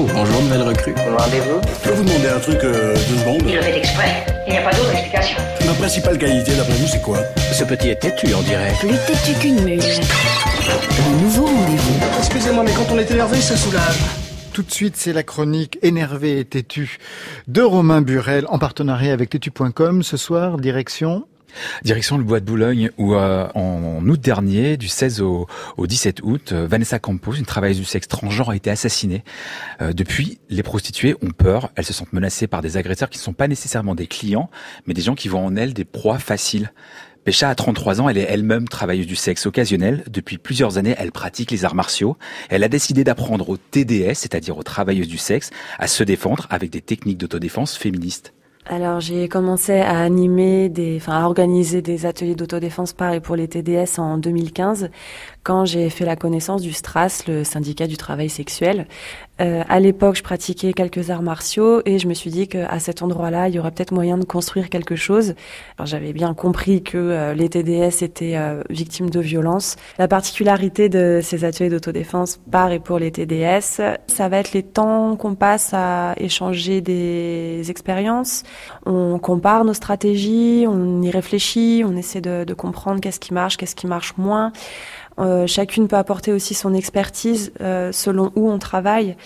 Oh, bonjour, nouvelle recrue. Rendez-vous Je peux vous demander un truc euh, deux secondes Il le fait exprès. Il n'y a pas d'autre explication. Ma principale qualité, d'après vous, c'est quoi Ce petit est têtu, on dirait. Plus têtu qu'une mule. Le nouveau rendez-vous. Excusez-moi, mais quand on est énervé, ça soulage. Tout de suite, c'est la chronique énervé et têtu de Romain Burel en partenariat avec têtu.com. Ce soir, direction Direction le bois de Boulogne où euh, en août dernier, du 16 au, au 17 août, euh, Vanessa Campos, une travailleuse du sexe transgenre, a été assassinée. Euh, depuis, les prostituées ont peur, elles se sentent menacées par des agresseurs qui ne sont pas nécessairement des clients, mais des gens qui voient en elles des proies faciles. Pécha a 33 ans, elle est elle-même travailleuse du sexe occasionnel. Depuis plusieurs années, elle pratique les arts martiaux. Elle a décidé d'apprendre aux TDS, c'est-à-dire aux travailleuses du sexe, à se défendre avec des techniques d'autodéfense féministes. Alors j'ai commencé à animer des, enfin à organiser des ateliers d'autodéfense par et pour les TDS en 2015 quand j'ai fait la connaissance du STRAS, le syndicat du travail sexuel. Euh, à l'époque, je pratiquais quelques arts martiaux et je me suis dit qu'à cet endroit-là, il y aurait peut-être moyen de construire quelque chose. J'avais bien compris que euh, les TDS étaient euh, victimes de violences. La particularité de ces ateliers d'autodéfense par et pour les TDS, ça va être les temps qu'on passe à échanger des expériences. On compare nos stratégies, on y réfléchit, on essaie de, de comprendre qu'est-ce qui marche, qu'est-ce qui marche moins. Euh, chacune peut apporter aussi son expertise euh, selon où on travaille.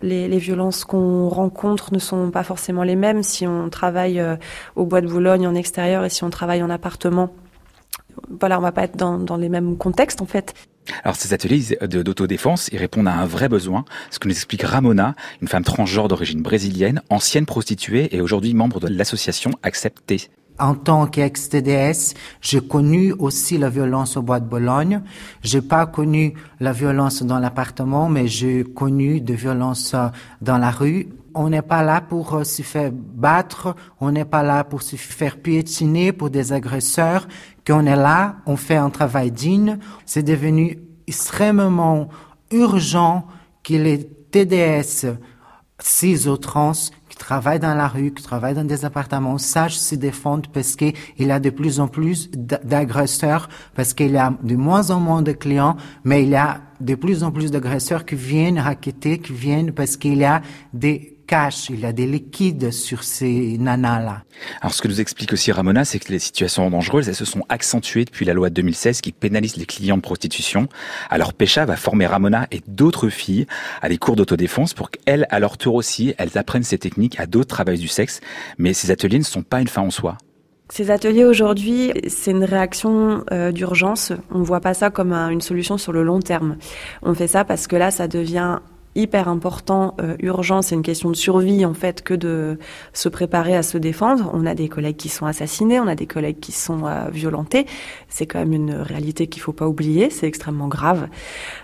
Les, violences qu'on rencontre ne sont pas forcément les mêmes si on travaille euh, au bois de Boulogne en extérieur et si on travaille en appartement. Voilà, on va pas être dans, dans les mêmes contextes en fait. Alors ces ateliers d'autodéfense, ils répondent à un vrai besoin, ce que nous explique Ramona, une femme transgenre d'origine brésilienne, ancienne prostituée et aujourd'hui membre de l'association Accepté. En tant qu'ex-TDS, j'ai connu aussi la violence au bois de Bologne. J'ai pas connu la violence dans l'appartement, mais j'ai connu de violences euh, dans la rue. On n'est pas là pour euh, se faire battre, on n'est pas là pour se faire piétiner pour des agresseurs. Qu'on est là, on fait un travail digne. C'est devenu extrêmement urgent que les TDS, cis ou trans, qui travaillent dans la rue, qui travaillent dans des appartements, sachent se défendre parce qu'il a de plus en plus d'agresseurs, parce qu'il a de moins en moins de clients, mais il a de plus en plus d'agresseurs qui viennent raqueter, qui viennent parce qu'il y a des cash, il y a des liquides sur ces nanas-là. Alors ce que nous explique aussi Ramona, c'est que les situations dangereuses, elles se sont accentuées depuis la loi de 2016 qui pénalise les clients de prostitution. Alors Pécha va former Ramona et d'autres filles à des cours d'autodéfense pour qu'elles, à leur tour aussi, elles apprennent ces techniques à d'autres travailleurs du sexe. Mais ces ateliers ne sont pas une fin en soi. Ces ateliers aujourd'hui, c'est une réaction euh, d'urgence. On ne voit pas ça comme un- une solution sur le long terme. On fait ça parce que là, ça devient hyper important, euh, urgent, c'est une question de survie en fait que de se préparer à se défendre. On a des collègues qui sont assassinés, on a des collègues qui sont euh, violentés. C'est quand même une réalité qu'il faut pas oublier, c'est extrêmement grave.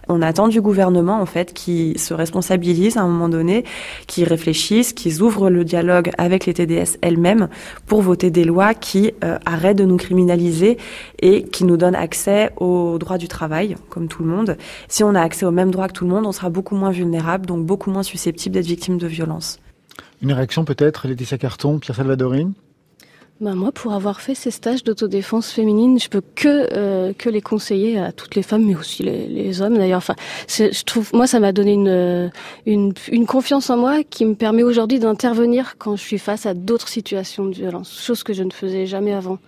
On attend du gouvernement en fait qui se responsabilise à un moment donné, qui réfléchissent, qui ouvrent le dialogue avec les TDS elles-mêmes pour voter des lois qui euh, arrêtent de nous criminaliser et qui nous donnent accès aux droits du travail, comme tout le monde. Si on a accès aux mêmes droits que tout le monde, on sera beaucoup moins vulnérable, donc beaucoup moins susceptible d'être victime de violences. Une réaction peut-être, Laetitia Carton, Pierre Salvadorine? Bah moi, pour avoir fait ces stages d'autodéfense féminine, je peux que euh, que les conseiller à toutes les femmes, mais aussi les, les hommes d'ailleurs. Enfin, je trouve, moi, ça m'a donné une, une une confiance en moi qui me permet aujourd'hui d'intervenir quand je suis face à d'autres situations de violence, chose que je ne faisais jamais avant.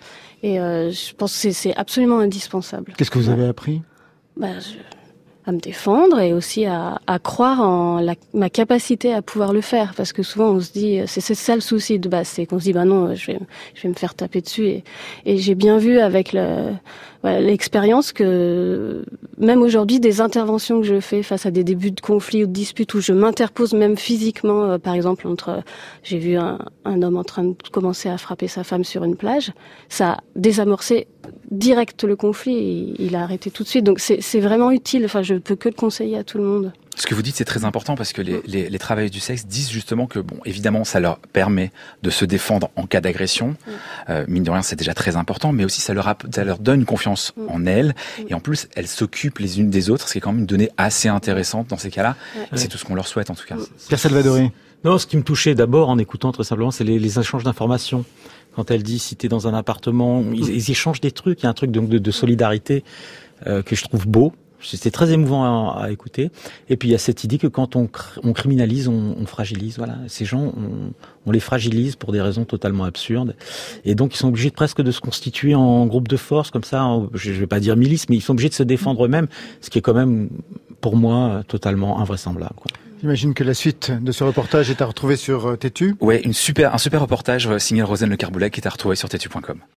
Et euh, je pense que c'est- c'est absolument indispensable. Qu'est-ce que vous avez appris? Bah, je- à me défendre et aussi à, à croire en la, ma capacité à pouvoir le faire. Parce que souvent on se dit c'est c'est ça le souci de base. C'est qu'on se dit bah non je vais je vais me faire taper dessus. Et, et j'ai bien vu avec le voilà, l'expérience que même aujourd'hui des interventions que je fais face à des débuts de conflits ou de disputes où je m'interpose même physiquement euh, par exemple entre j'ai vu un, un homme en train de commencer à frapper sa femme sur une plage ça a désamorcé direct le conflit et il a arrêté tout de suite donc c'est vraiment utile enfin je peux que le conseiller à tout le monde Ce que vous dites, c'est très important parce que les, les, les travailleurs du sexe disent justement que, bon, évidemment, ça leur permet de se défendre en cas d'agression. Euh, mine de rien, c'est déjà très important, mais aussi ça leur, ça leur donne une confiance en elles. Et en plus, elles s'occupent les unes des autres, ce qui est quand même une donnée assez intéressante dans ces cas-là. C'est tout ce qu'on leur souhaite, en tout cas. Pierre Salvadoré Non, ce qui me touchait d'abord en écoutant très simplement, c'est les, échanges d'informations. Quand elle dit si t'es dans un appartement, ils, échangent des trucs. Il y a un truc de, de solidarité euh, que je trouve beau. C'était très émouvant à, écouter. Et puis il y a cette idée que quand on, criminalise, on, fragilise. Voilà, ces gens, on, les fragilise pour des raisons totalement absurdes. Et donc ils sont obligés presque de se constituer en groupe de force comme ça. je ne vais pas dire milice, mais ils sont obligés de se défendre eux-mêmes, ce qui est quand même pour moi totalement invraisemblable. Quoi. J'imagine que la suite de ce reportage est à retrouver sur euh, Tétu. Ouais, une super, un super reportage euh, signé Rosane Le Carboulet qui est à retrouver sur tétu.com.